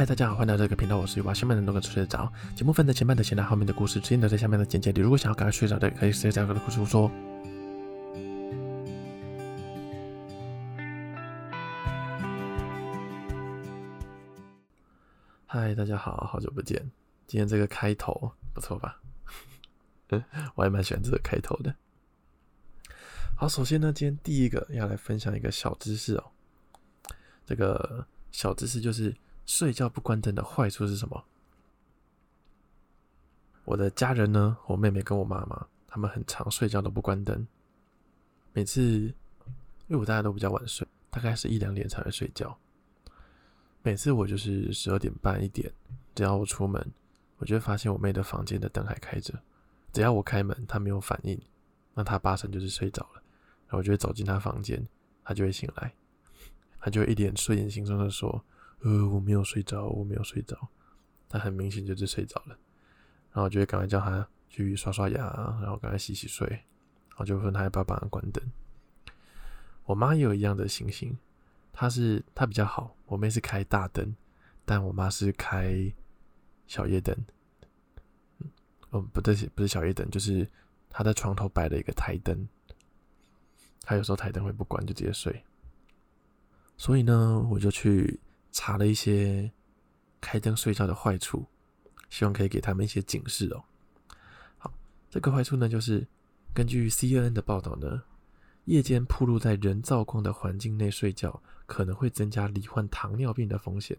嗨，大家好，欢迎来到这个频道，我是雨蛙，下面的人都可以睡得着。节目分在前半的闲聊，后面的故事，直接留在下面的简介里。如果想要赶快睡着的，可以直接在我的故事说。嗨，大家好，好久不见。今天这个开头不错吧？我还蛮喜欢这个开头的。好，首先呢，今天第一个要来分享一个小知识哦。这个小知识就是。睡觉不关灯的坏处是什么？我的家人呢，我妹妹跟我妈妈，他们很常睡觉都不关灯。每次，因为我大家都比较晚睡，大概是一两点才会睡觉。每次我就是十二点半一点，只要我出门，我就会发现我妹的房间的灯还开着。只要我开门，她没有反应，那她八成就是睡着了。然后我就会走进她房间，她就会醒来，她就会一脸睡眼惺忪的说。呃，我没有睡着，我没有睡着，他很明显就是睡着了，然后就会赶快叫他去刷刷牙，然后赶快洗洗睡，然后就问他要不要帮他关灯。我妈也有一样的情形，她是她比较好，我妹是开大灯，但我妈是开小夜灯，嗯，不对，不是小夜灯，就是她在床头摆了一个台灯，她有时候台灯会不关就直接睡，所以呢，我就去。查了一些开灯睡觉的坏处，希望可以给他们一些警示哦。好，这个坏处呢，就是根据 CNN 的报道呢，夜间暴露在人造光的环境内睡觉，可能会增加罹患糖尿病的风险。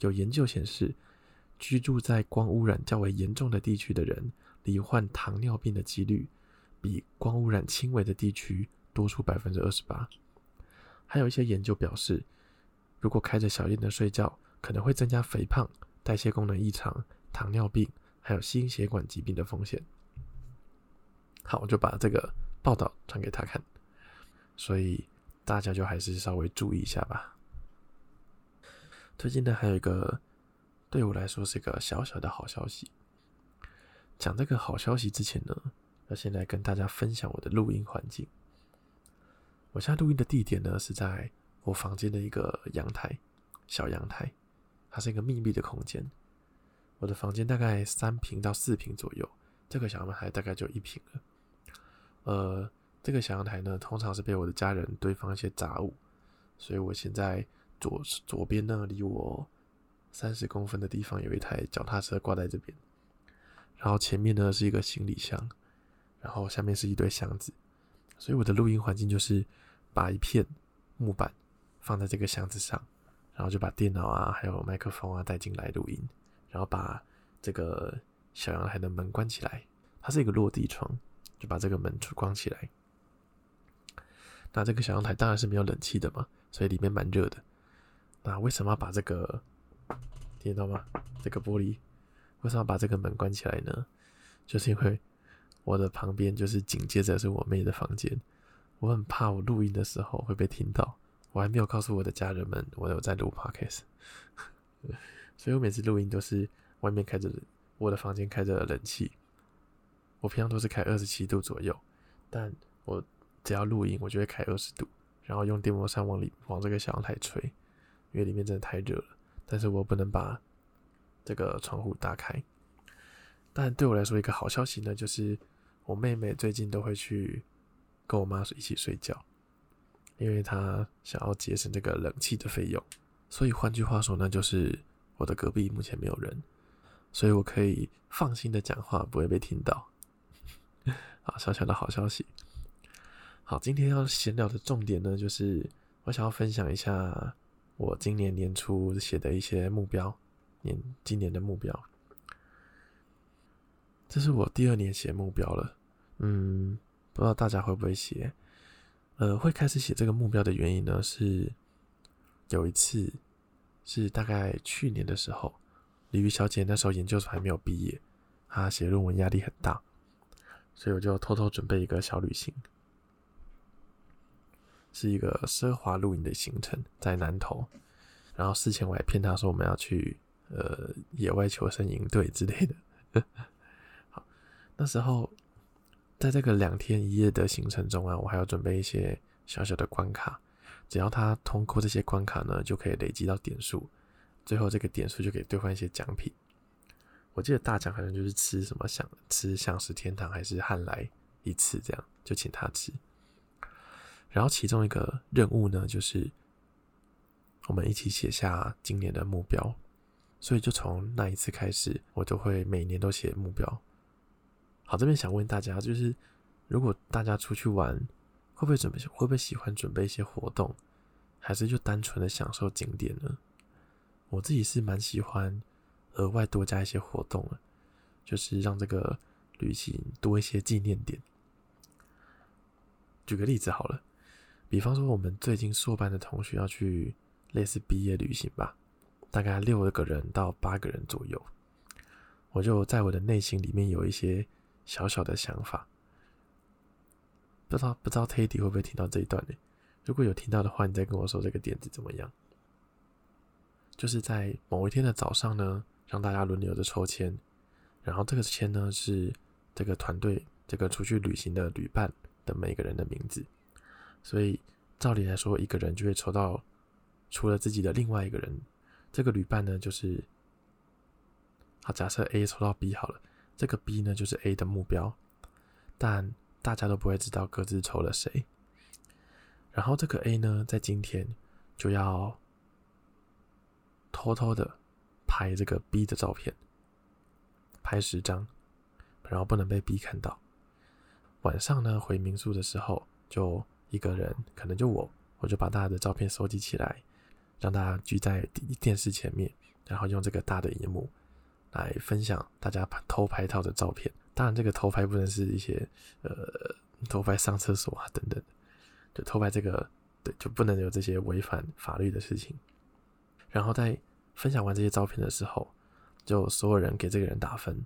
有研究显示，居住在光污染较为严重的地区的人，罹患糖尿病的几率比光污染轻微的地区多出百分之二十八。还有一些研究表示，如果开着小夜灯睡觉，可能会增加肥胖、代谢功能异常、糖尿病，还有心血管疾病的风险。好，我就把这个报道传给他看，所以大家就还是稍微注意一下吧。最近呢，还有一个对我来说是一个小小的好消息。讲这个好消息之前呢，要先来跟大家分享我的录音环境。我现在录音的地点呢是在。我房间的一个阳台，小阳台，它是一个密闭的空间。我的房间大概三平到四平左右，这个小阳台大概就一平了。呃，这个小阳台呢，通常是被我的家人堆放一些杂物，所以我现在左左边呢，离我三十公分的地方有一台脚踏车挂在这边，然后前面呢是一个行李箱，然后下面是一堆箱子，所以我的录音环境就是把一片木板。放在这个箱子上，然后就把电脑啊，还有麦克风啊带进来录音，然后把这个小阳台的门关起来。它是一个落地窗，就把这个门关起来。那这个小阳台当然是没有冷气的嘛，所以里面蛮热的。那为什么要把这个听得到吗？这个玻璃为什么要把这个门关起来呢？就是因为我的旁边就是紧接着是我妹的房间，我很怕我录音的时候会被听到。我还没有告诉我的家人们，我有在录 podcast，所以我每次录音都是外面开着，我的房间开着冷气。我平常都是开二十七度左右，但我只要录音，我就会开二十度，然后用电风扇往里往这个小阳台吹，因为里面真的太热了。但是我不能把这个窗户打开。但对我来说，一个好消息呢，就是我妹妹最近都会去跟我妈一起睡觉。因为他想要节省这个冷气的费用，所以换句话说呢，就是我的隔壁目前没有人，所以我可以放心的讲话，不会被听到。好，小小的好消息。好，今天要闲聊的重点呢，就是我想要分享一下我今年年初写的一些目标，年今年的目标。这是我第二年写目标了，嗯，不知道大家会不会写。呃，会开始写这个目标的原因呢，是有一次是大概去年的时候，鲤鱼小姐那时候研究所还没有毕业，她写论文压力很大，所以我就偷偷准备一个小旅行，是一个奢华露营的行程，在南投，然后事前我还骗她说我们要去呃野外求生营队之类的，好，那时候。在这个两天一夜的行程中啊，我还要准备一些小小的关卡，只要他通过这些关卡呢，就可以累积到点数，最后这个点数就可以兑换一些奖品。我记得大奖好像就是吃什么想吃想食天堂还是汉来一次这样，就请他吃。然后其中一个任务呢，就是我们一起写下今年的目标。所以就从那一次开始，我就会每年都写目标。好，这边想问大家，就是如果大家出去玩，会不会准备会不会喜欢准备一些活动，还是就单纯的享受景点呢？我自己是蛮喜欢额外多加一些活动的，就是让这个旅行多一些纪念点。举个例子好了，比方说我们最近硕班的同学要去类似毕业旅行吧。大概六个人到八个人左右，我就在我的内心里面有一些小小的想法，不知道不知道 Teddy 会不会听到这一段呢？如果有听到的话，你再跟我说这个点子怎么样？就是在某一天的早上呢，让大家轮流的抽签，然后这个签呢是这个团队这个出去旅行的旅伴的每个人的名字，所以照理来说，一个人就会抽到除了自己的另外一个人。这个旅伴呢，就是好，假设 A 抽到 B 好了，这个 B 呢就是 A 的目标，但大家都不会知道各自抽了谁。然后这个 A 呢，在今天就要偷偷的拍这个 B 的照片，拍十张，然后不能被 B 看到。晚上呢，回民宿的时候，就一个人，可能就我，我就把大家的照片收集起来。让大家聚在电视前面，然后用这个大的荧幕来分享大家偷拍到的照片。当然，这个偷拍不能是一些呃偷拍上厕所啊等等，就偷拍这个对，就不能有这些违反法律的事情。然后在分享完这些照片的时候，就所有人给这个人打分，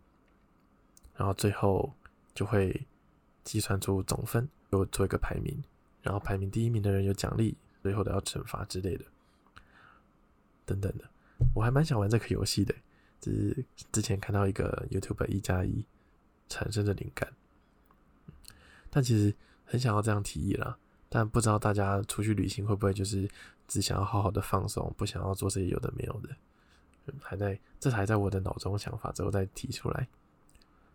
然后最后就会计算出总分，又做一个排名，然后排名第一名的人有奖励，最后的要惩罚之类的。等等的，我还蛮想玩这个游戏的，是之前看到一个 YouTube 一加一产生的灵感，但其实很想要这样提议啦，但不知道大家出去旅行会不会就是只想要好好的放松，不想要做这些有的没有的，还在这还在我的脑中想法之后再提出来。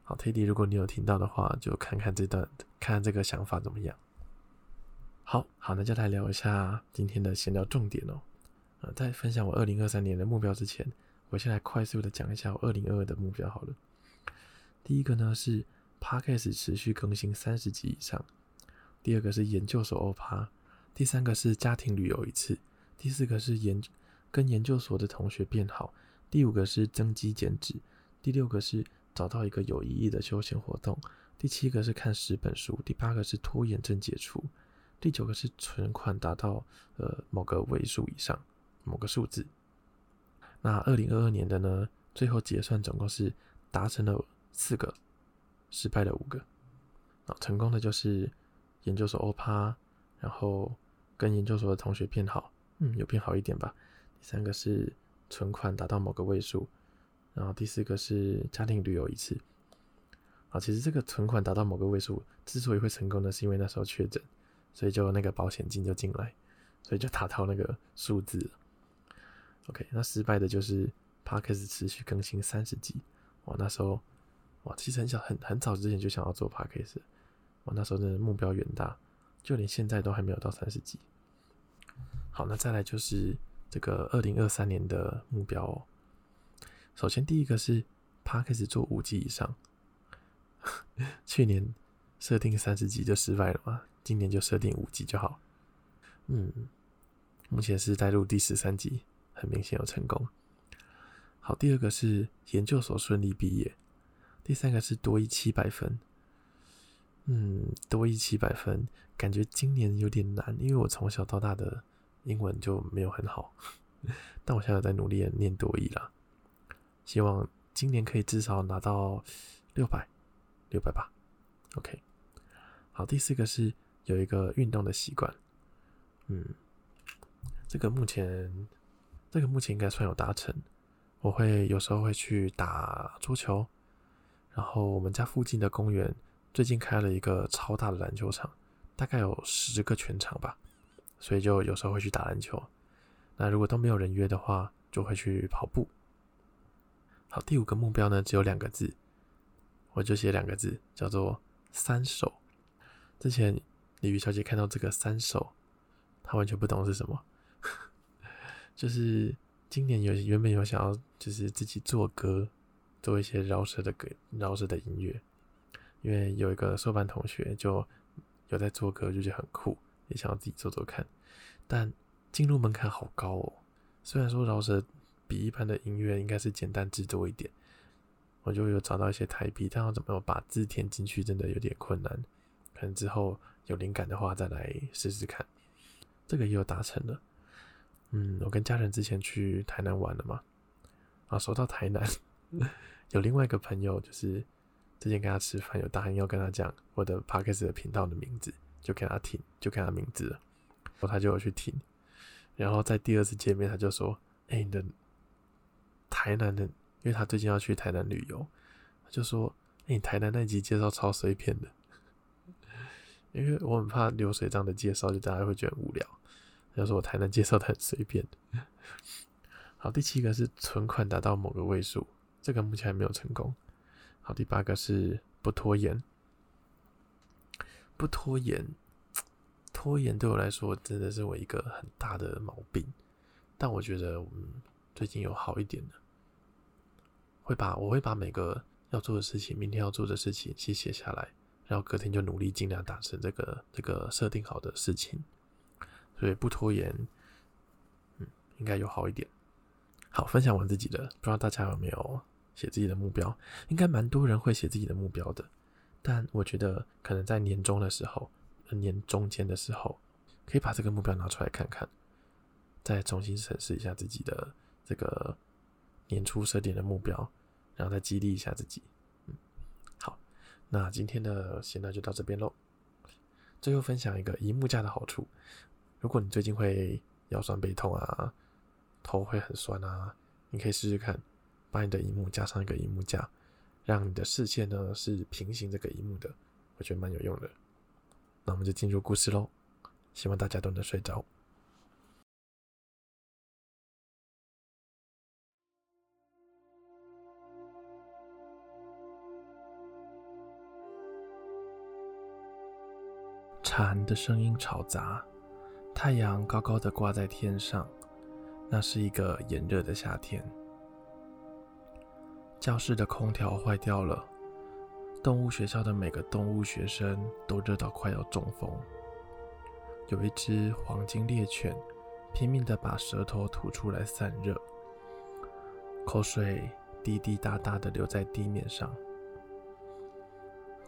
好，Teddy，如果你有听到的话，就看看这段，看看这个想法怎么样。好好，那就来聊一下今天的闲聊重点哦。呃，在分享我二零二三年的目标之前，我先来快速的讲一下我二零二二的目标好了。第一个呢是 Podcast 持续更新三十集以上，第二个是研究所欧趴，第三个是家庭旅游一次，第四个是研跟研究所的同学变好，第五个是增肌减脂，第六个是找到一个有意义的休闲活动，第七个是看十本书，第八个是拖延症解除，第九个是存款达到呃某个位数以上。某个数字，那二零二二年的呢？最后结算总共是达成了四个，失败了五个。啊，成功的就是研究所欧趴，然后跟研究所的同学变好，嗯，有变好一点吧。第三个是存款达到某个位数，然后第四个是家庭旅游一次。啊，其实这个存款达到某个位数，之所以会成功呢，是因为那时候确诊，所以就那个保险金就进来，所以就达到那个数字。OK，那失败的就是 Parkes 持续更新三十集，哇，那时候哇，其实很小很很早之前就想要做 Podcast，哇，那时候真的目标远大，就连现在都还没有到三十集。好，那再来就是这个二零二三年的目标哦。首先第一个是 Parkes 做五集以上，去年设定三十集就失败了嘛，今年就设定五集就好。嗯，目前是在录第十三集。很明显有成功。好，第二个是研究所顺利毕业，第三个是多一七百分。嗯，多一七百分，感觉今年有点难，因为我从小到大的英文就没有很好，但我现在在努力念多一啦，希望今年可以至少拿到六百，六百吧。OK，好，第四个是有一个运动的习惯，嗯，这个目前。这个目前应该算有达成。我会有时候会去打桌球，然后我们家附近的公园最近开了一个超大的篮球场，大概有十个全场吧，所以就有时候会去打篮球。那如果都没有人约的话，就会去跑步。好，第五个目标呢，只有两个字，我就写两个字，叫做三手。之前鲤鱼小姐看到这个三手，她完全不懂是什么，就是今年有原本有想要就是自己做歌，做一些饶舌的歌，饶舌的音乐，因为有一个硕班同学就有在做歌，就觉得很酷，也想要自己做做看，但进入门槛好高哦。虽然说饶舌比一般的音乐应该是简单制作一点，我就有找到一些台币，但要怎么把字填进去，真的有点困难。可能之后有灵感的话，再来试试看。这个也有达成了。嗯，我跟家人之前去台南玩了嘛。啊，说到台南，有另外一个朋友，就是之前跟他吃饭，有答应要跟他讲我的 Podcast 的频道的名字，就给他听，就给他名字了。然后他就有去听。然后在第二次见面，他就说：“哎、你的台南的，因为他最近要去台南旅游，他就说：‘哎、你台南那集介绍超碎片的。’因为我很怕流水账的介绍，就大家会觉得无聊。要是我台南介绍的很随便。好，第七个是存款达到某个位数，这个目前还没有成功。好，第八个是不拖延，不拖延，拖延对我来说真的是我一个很大的毛病。但我觉得，嗯，最近有好一点的，会把我会把每个要做的事情，明天要做的事情，先写下来。然后隔天就努力尽量达成这个这个设定好的事情，所以不拖延，嗯，应该有好一点。好，分享完自己的，不知道大家有没有写自己的目标？应该蛮多人会写自己的目标的，但我觉得可能在年终的时候，年中间的时候，可以把这个目标拿出来看看，再重新审视一下自己的这个年初设定的目标，然后再激励一下自己。嗯，好那今天的闲聊就到这边喽。最后分享一个萤幕架的好处：如果你最近会腰酸背痛啊，头会很酸啊，你可以试试看，把你的荧幕加上一个荧幕架，让你的视线呢是平行这个荧幕的，我觉得蛮有用的。那我们就进入故事喽，希望大家都能睡着。蝉的声音吵杂，太阳高高的挂在天上，那是一个炎热的夏天。教室的空调坏掉了，动物学校的每个动物学生都热到快要中风。有一只黄金猎犬拼命的把舌头吐出来散热，口水滴滴答答的流在地面上。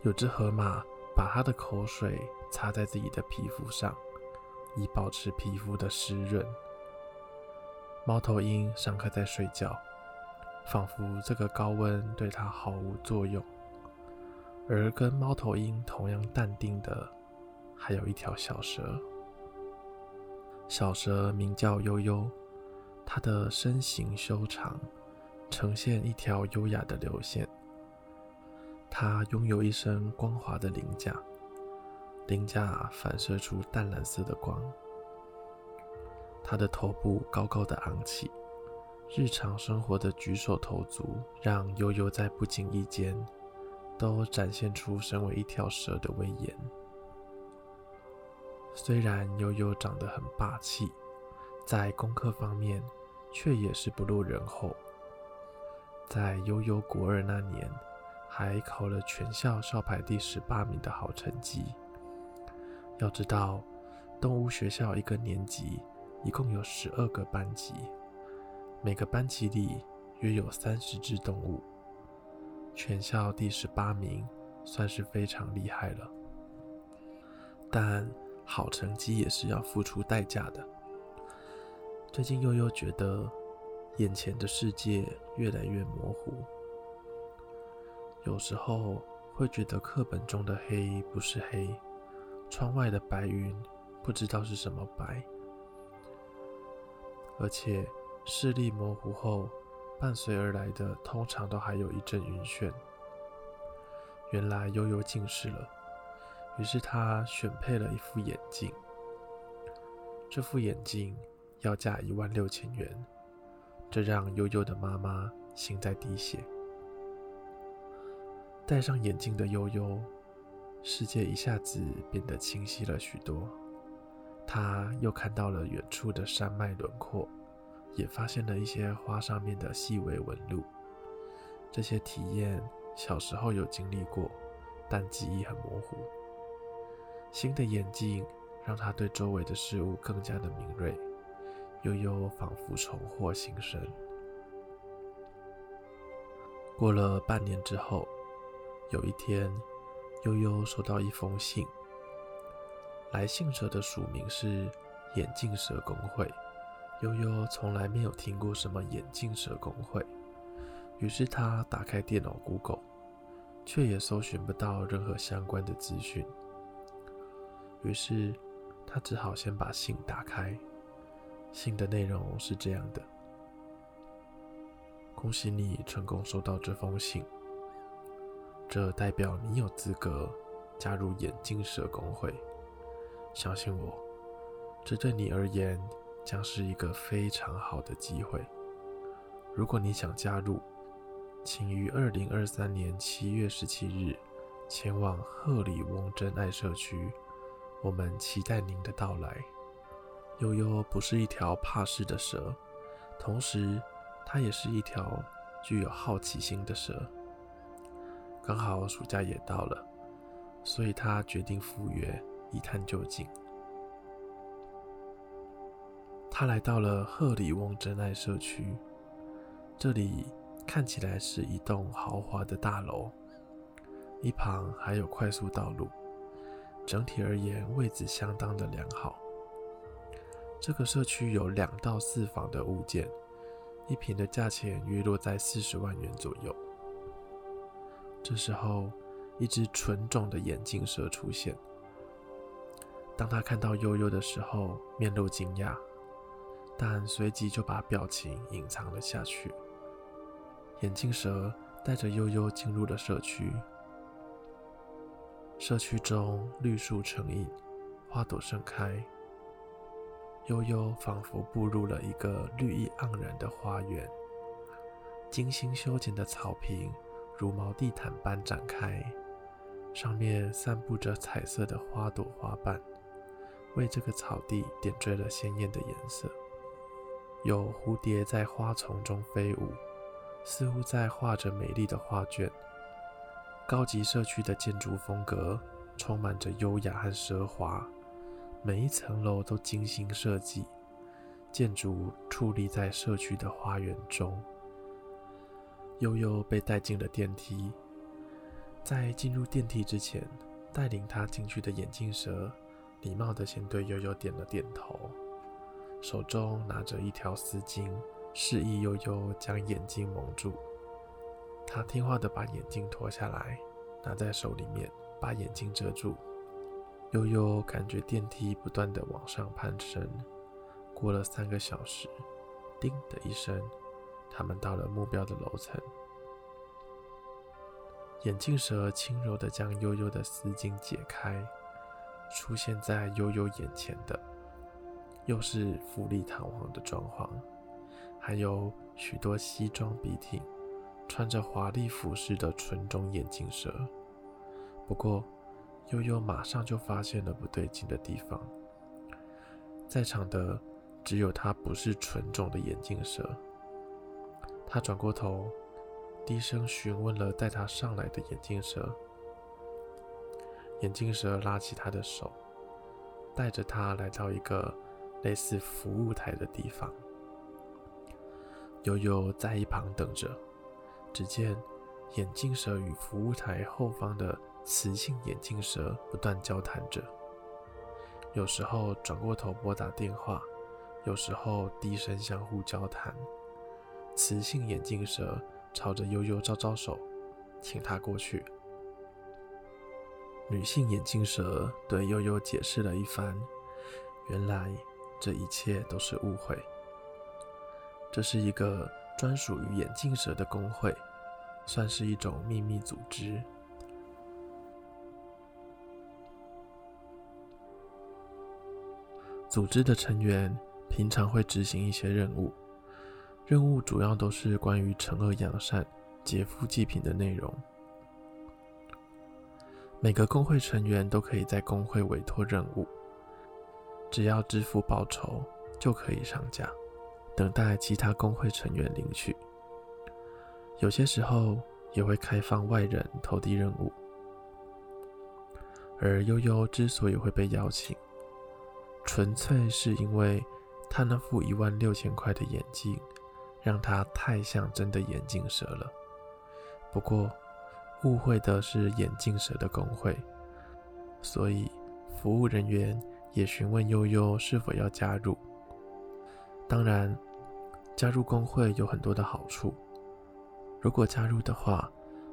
有只河马把它的口水。擦在自己的皮肤上，以保持皮肤的湿润。猫头鹰上课在睡觉，仿佛这个高温对它毫无作用。而跟猫头鹰同样淡定的，还有一条小蛇。小蛇名叫悠悠，它的身形修长，呈现一条优雅的流线。它拥有一身光滑的鳞甲。鳞甲反射出淡蓝色的光，它的头部高高的昂起，日常生活的举手投足让悠悠在不经意间都展现出身为一条蛇的威严。虽然悠悠长得很霸气，在功课方面却也是不落人后。在悠悠国二那年，还考了全校校排第十八名的好成绩。要知道，动物学校一个年级一共有十二个班级，每个班级里约有三十只动物，全校第十八名算是非常厉害了。但好成绩也是要付出代价的。最近悠悠觉得眼前的世界越来越模糊，有时候会觉得课本中的黑不是黑。窗外的白云，不知道是什么白，而且视力模糊后，伴随而来的通常都还有一阵晕眩。原来悠悠近视了，于是他选配了一副眼镜。这副眼镜要价一万六千元，这让悠悠的妈妈心在滴血。戴上眼镜的悠悠，世界一下子变得清晰了许多。他又看到了远处的山脉轮廓，也发现了一些花上面的细微纹路。这些体验小时候有经历过，但记忆很模糊。新的眼镜让他对周围的事物更加的敏锐。悠悠仿佛重获新生。过了半年之后。有一天，悠悠收到一封信。来信者的署名是“眼镜蛇工会”。悠悠从来没有听过什么眼镜蛇工会，于是他打开电脑 Google，却也搜寻不到任何相关的资讯。于是他只好先把信打开。信的内容是这样的：“恭喜你成功收到这封信。”这代表你有资格加入眼镜蛇公会。相信我，这对你而言将是一个非常好的机会。如果你想加入，请于二零二三年七月十七日前往鹤里翁真爱社区。我们期待您的到来。悠悠不是一条怕事的蛇，同时它也是一条具有好奇心的蛇。刚好暑假也到了，所以他决定赴约一探究竟。他来到了鹤里翁真爱社区，这里看起来是一栋豪华的大楼，一旁还有快速道路，整体而言位置相当的良好。这个社区有两到四房的物件，一平的价钱约落在四十万元左右。这时候，一只纯种的眼镜蛇出现。当他看到悠悠的时候，面露惊讶，但随即就把表情隐藏了下去。眼镜蛇带着悠悠进入了社区。社区中绿树成荫，花朵盛开。悠悠仿佛步入了一个绿意盎然的花园，精心修剪的草坪。如毛地毯般展开，上面散布着彩色的花朵花瓣，为这个草地点缀了鲜艳的颜色。有蝴蝶在花丛中飞舞，似乎在画着美丽的画卷。高级社区的建筑风格充满着优雅和奢华，每一层楼都精心设计，建筑矗立在社区的花园中。悠悠被带进了电梯，在进入电梯之前，带领他进去的眼镜蛇礼貌的先对悠悠点了点头，手中拿着一条丝巾，示意悠悠将眼睛蒙住。他听话的把眼镜脱下来，拿在手里面，把眼睛遮住。悠悠感觉电梯不断的往上攀升，过了三个小时，叮的一声。他们到了目标的楼层，眼镜蛇轻柔地将悠悠的丝巾解开，出现在悠悠眼前的，又是富丽堂皇的装潢，还有许多西装笔挺、穿着华丽服饰的纯种眼镜蛇。不过，悠悠马上就发现了不对劲的地方，在场的只有他不是纯种的眼镜蛇。他转过头，低声询问了带他上来的眼镜蛇。眼镜蛇拉起他的手，带着他来到一个类似服务台的地方。悠悠在一旁等着。只见眼镜蛇与服务台后方的雌性眼镜蛇不断交谈着，有时候转过头拨打电话，有时候低声相互交谈。雌性眼镜蛇朝着悠悠招招手，请他过去。女性眼镜蛇对悠悠解释了一番，原来这一切都是误会。这是一个专属于眼镜蛇的公会，算是一种秘密组织。组织的成员平常会执行一些任务。任务主要都是关于惩恶扬善、劫富济贫的内容。每个工会成员都可以在工会委托任务，只要支付报酬就可以上架，等待其他工会成员领取。有些时候也会开放外人投递任务。而悠悠之所以会被邀请，纯粹是因为他那副一万六千块的眼镜，让他太像真的眼镜蛇了。不过，误会的是眼镜蛇的工会，所以服务人员也询问悠悠是否要加入。当然，加入工会有很多的好处。如果加入的话，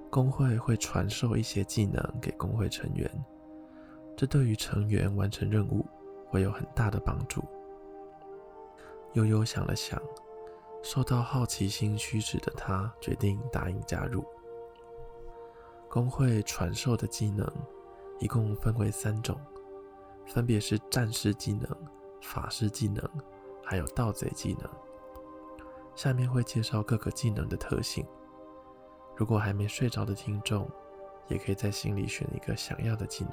工会会传授一些技能给工会成员。这对于成员完成任务会有很大的帮助。悠悠想了想，受到好奇心驱使的他决定答应加入。公会传授的技能一共分为三种，分别是战士技能、法师技能，还有盗贼技能。下面会介绍各个技能的特性。如果还没睡着的听众，也可以在心里选一个想要的技能。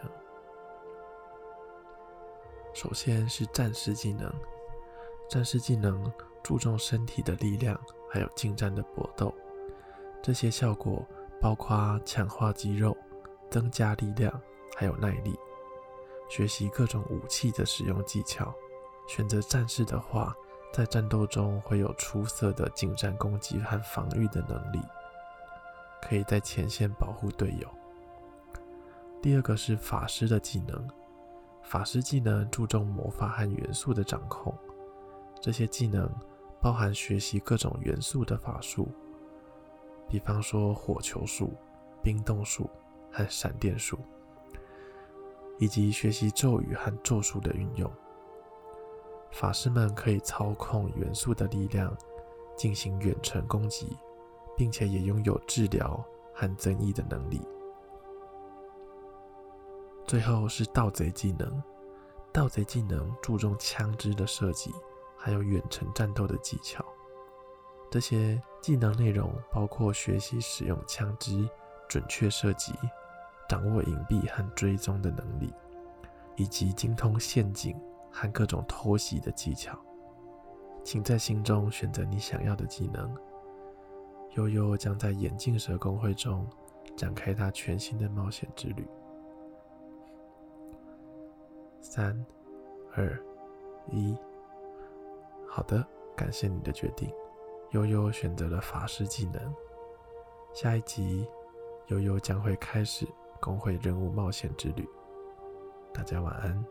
首先是战士技能，战士技能注重身体的力量，还有近战的搏斗。这些效果包括强化肌肉、增加力量，还有耐力。学习各种武器的使用技巧。选择战士的话，在战斗中会有出色的近战攻击和防御的能力，可以在前线保护队友。第二个是法师的技能。法师技能注重魔法和元素的掌控，这些技能包含学习各种元素的法术，比方说火球术、冰冻术和闪电术，以及学习咒语和咒术的运用。法师们可以操控元素的力量进行远程攻击，并且也拥有治疗和增益的能力。最后是盗贼技能，盗贼技能注重枪支的设计，还有远程战斗的技巧。这些技能内容包括学习使用枪支、准确射击、掌握隐蔽和追踪的能力，以及精通陷阱和各种偷袭的技巧。请在心中选择你想要的技能。悠悠将在眼镜蛇公会中展开他全新的冒险之旅。三、二、一，好的，感谢你的决定。悠悠选择了法师技能。下一集，悠悠将会开始工会任务冒险之旅。大家晚安。